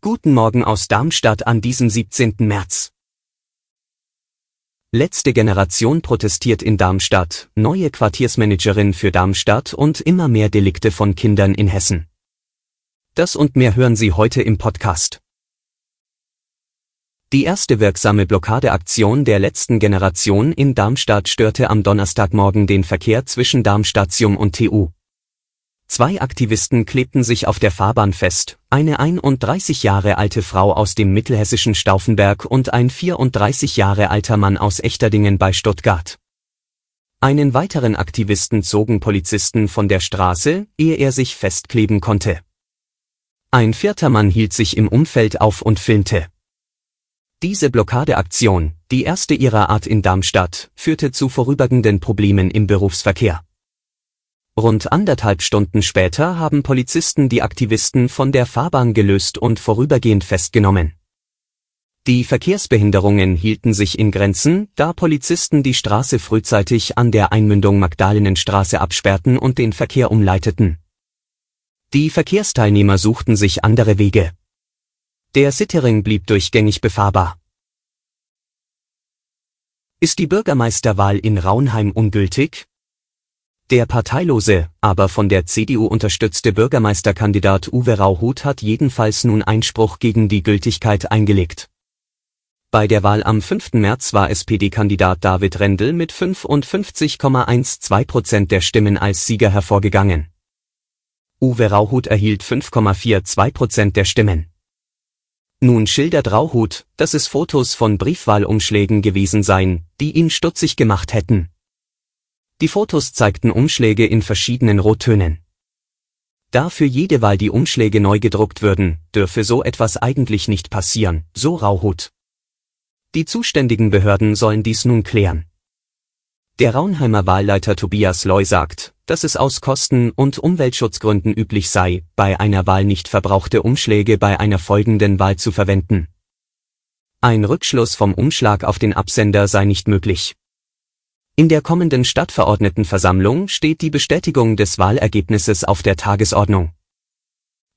Guten Morgen aus Darmstadt an diesem 17. März. Letzte Generation protestiert in Darmstadt, neue Quartiersmanagerin für Darmstadt und immer mehr Delikte von Kindern in Hessen. Das und mehr hören Sie heute im Podcast. Die erste wirksame Blockadeaktion der letzten Generation in Darmstadt störte am Donnerstagmorgen den Verkehr zwischen Darmstadium und TU. Zwei Aktivisten klebten sich auf der Fahrbahn fest, eine 31 Jahre alte Frau aus dem mittelhessischen Stauffenberg und ein 34 Jahre alter Mann aus Echterdingen bei Stuttgart. Einen weiteren Aktivisten zogen Polizisten von der Straße, ehe er sich festkleben konnte. Ein vierter Mann hielt sich im Umfeld auf und filmte. Diese Blockadeaktion, die erste ihrer Art in Darmstadt, führte zu vorübergehenden Problemen im Berufsverkehr. Rund anderthalb Stunden später haben Polizisten die Aktivisten von der Fahrbahn gelöst und vorübergehend festgenommen. Die Verkehrsbehinderungen hielten sich in Grenzen, da Polizisten die Straße frühzeitig an der Einmündung Magdalenenstraße absperrten und den Verkehr umleiteten. Die Verkehrsteilnehmer suchten sich andere Wege. Der Sittering blieb durchgängig befahrbar. Ist die Bürgermeisterwahl in Raunheim ungültig? Der parteilose, aber von der CDU unterstützte Bürgermeisterkandidat Uwe Rauhut hat jedenfalls nun Einspruch gegen die Gültigkeit eingelegt. Bei der Wahl am 5. März war SPD-Kandidat David Rendel mit 55,12 Prozent der Stimmen als Sieger hervorgegangen. Uwe Rauhut erhielt 5,42 Prozent der Stimmen. Nun schildert Rauhut, dass es Fotos von Briefwahlumschlägen gewesen seien, die ihn stutzig gemacht hätten. Die Fotos zeigten Umschläge in verschiedenen Rottönen. Da für jede Wahl die Umschläge neu gedruckt würden, dürfe so etwas eigentlich nicht passieren, so Rauhut. Die zuständigen Behörden sollen dies nun klären. Der Raunheimer Wahlleiter Tobias Loy sagt, dass es aus Kosten- und Umweltschutzgründen üblich sei, bei einer Wahl nicht verbrauchte Umschläge bei einer folgenden Wahl zu verwenden. Ein Rückschluss vom Umschlag auf den Absender sei nicht möglich. In der kommenden Stadtverordnetenversammlung steht die Bestätigung des Wahlergebnisses auf der Tagesordnung.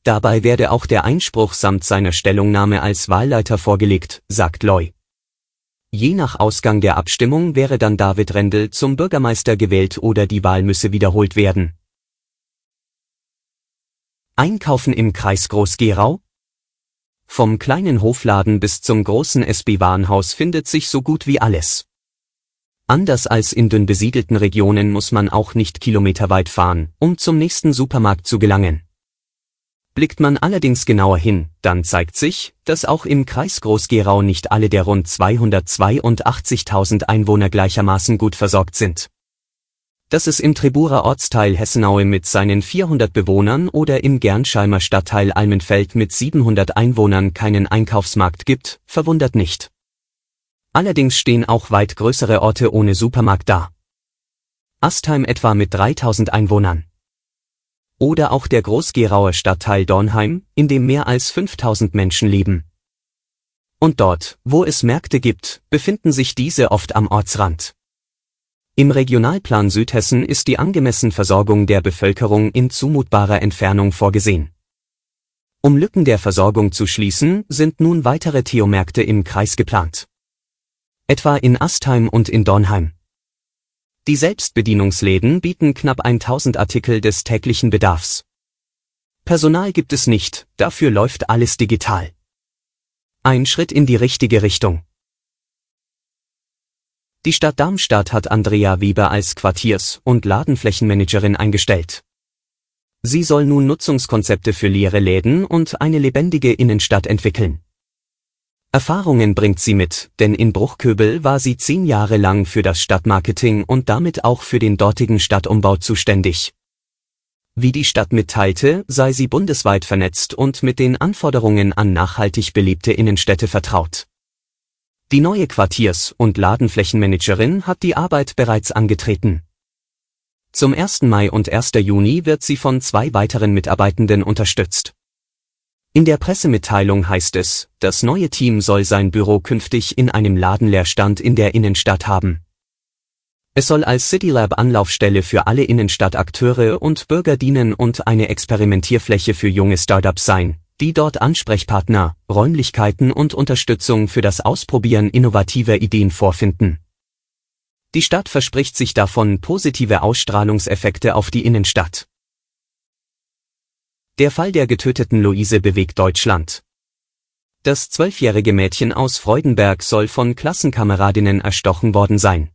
Dabei werde auch der Einspruch samt seiner Stellungnahme als Wahlleiter vorgelegt, sagt Loy. Je nach Ausgang der Abstimmung wäre dann David Rendel zum Bürgermeister gewählt oder die Wahl müsse wiederholt werden. Einkaufen im Kreis Groß-Gerau? Vom kleinen Hofladen bis zum großen SB-Warenhaus findet sich so gut wie alles. Anders als in dünn besiedelten Regionen muss man auch nicht kilometerweit fahren, um zum nächsten Supermarkt zu gelangen. Blickt man allerdings genauer hin, dann zeigt sich, dass auch im Kreis Groß-Gerau nicht alle der rund 282.000 Einwohner gleichermaßen gut versorgt sind. Dass es im Triburer Ortsteil Hessenaue mit seinen 400 Bewohnern oder im Gernscheimer Stadtteil Almenfeld mit 700 Einwohnern keinen Einkaufsmarkt gibt, verwundert nicht. Allerdings stehen auch weit größere Orte ohne Supermarkt da. Astheim etwa mit 3000 Einwohnern. Oder auch der Großgerauer Stadtteil Dornheim, in dem mehr als 5000 Menschen leben. Und dort, wo es Märkte gibt, befinden sich diese oft am Ortsrand. Im Regionalplan Südhessen ist die angemessen Versorgung der Bevölkerung in zumutbarer Entfernung vorgesehen. Um Lücken der Versorgung zu schließen, sind nun weitere Theomärkte im Kreis geplant. Etwa in Astheim und in Dornheim. Die Selbstbedienungsläden bieten knapp 1000 Artikel des täglichen Bedarfs. Personal gibt es nicht, dafür läuft alles digital. Ein Schritt in die richtige Richtung. Die Stadt Darmstadt hat Andrea Weber als Quartiers- und Ladenflächenmanagerin eingestellt. Sie soll nun Nutzungskonzepte für leere Läden und eine lebendige Innenstadt entwickeln. Erfahrungen bringt sie mit, denn in Bruchköbel war sie zehn Jahre lang für das Stadtmarketing und damit auch für den dortigen Stadtumbau zuständig. Wie die Stadt mitteilte, sei sie bundesweit vernetzt und mit den Anforderungen an nachhaltig belebte Innenstädte vertraut. Die neue Quartiers- und Ladenflächenmanagerin hat die Arbeit bereits angetreten. Zum 1. Mai und 1. Juni wird sie von zwei weiteren Mitarbeitenden unterstützt. In der Pressemitteilung heißt es, das neue Team soll sein Büro künftig in einem Ladenleerstand in der Innenstadt haben. Es soll als CityLab Anlaufstelle für alle Innenstadtakteure und Bürger dienen und eine Experimentierfläche für junge Startups sein, die dort Ansprechpartner, Räumlichkeiten und Unterstützung für das Ausprobieren innovativer Ideen vorfinden. Die Stadt verspricht sich davon positive Ausstrahlungseffekte auf die Innenstadt. Der Fall der getöteten Luise bewegt Deutschland. Das zwölfjährige Mädchen aus Freudenberg soll von Klassenkameradinnen erstochen worden sein.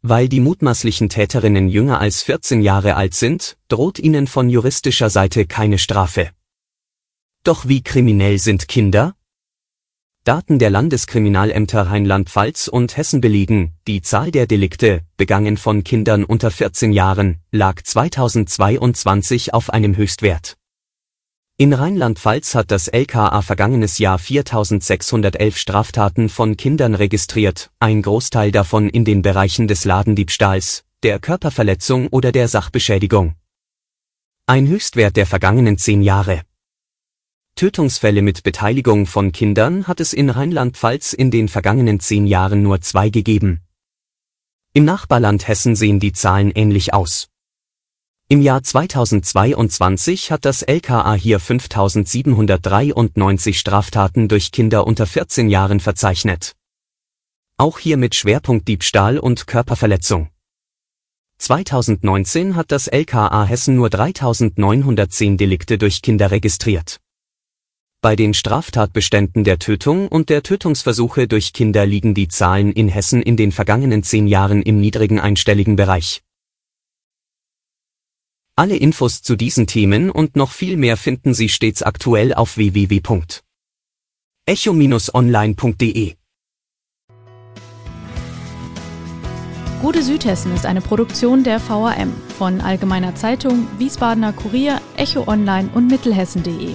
Weil die mutmaßlichen Täterinnen jünger als 14 Jahre alt sind, droht ihnen von juristischer Seite keine Strafe. Doch wie kriminell sind Kinder? Daten der Landeskriminalämter Rheinland-Pfalz und Hessen belegen, die Zahl der Delikte, begangen von Kindern unter 14 Jahren, lag 2022 auf einem Höchstwert. In Rheinland-Pfalz hat das LKA vergangenes Jahr 4611 Straftaten von Kindern registriert, ein Großteil davon in den Bereichen des Ladendiebstahls, der Körperverletzung oder der Sachbeschädigung. Ein Höchstwert der vergangenen zehn Jahre. Tötungsfälle mit Beteiligung von Kindern hat es in Rheinland-Pfalz in den vergangenen zehn Jahren nur zwei gegeben. Im Nachbarland Hessen sehen die Zahlen ähnlich aus. Im Jahr 2022 hat das LKA hier 5793 Straftaten durch Kinder unter 14 Jahren verzeichnet. Auch hier mit Schwerpunkt Diebstahl und Körperverletzung. 2019 hat das LKA Hessen nur 3910 Delikte durch Kinder registriert. Bei den Straftatbeständen der Tötung und der Tötungsversuche durch Kinder liegen die Zahlen in Hessen in den vergangenen zehn Jahren im niedrigen einstelligen Bereich. Alle Infos zu diesen Themen und noch viel mehr finden Sie stets aktuell auf www.echo-online.de. Gute Südhessen ist eine Produktion der VRM von Allgemeiner Zeitung, Wiesbadener Kurier, Echo Online und Mittelhessen.de.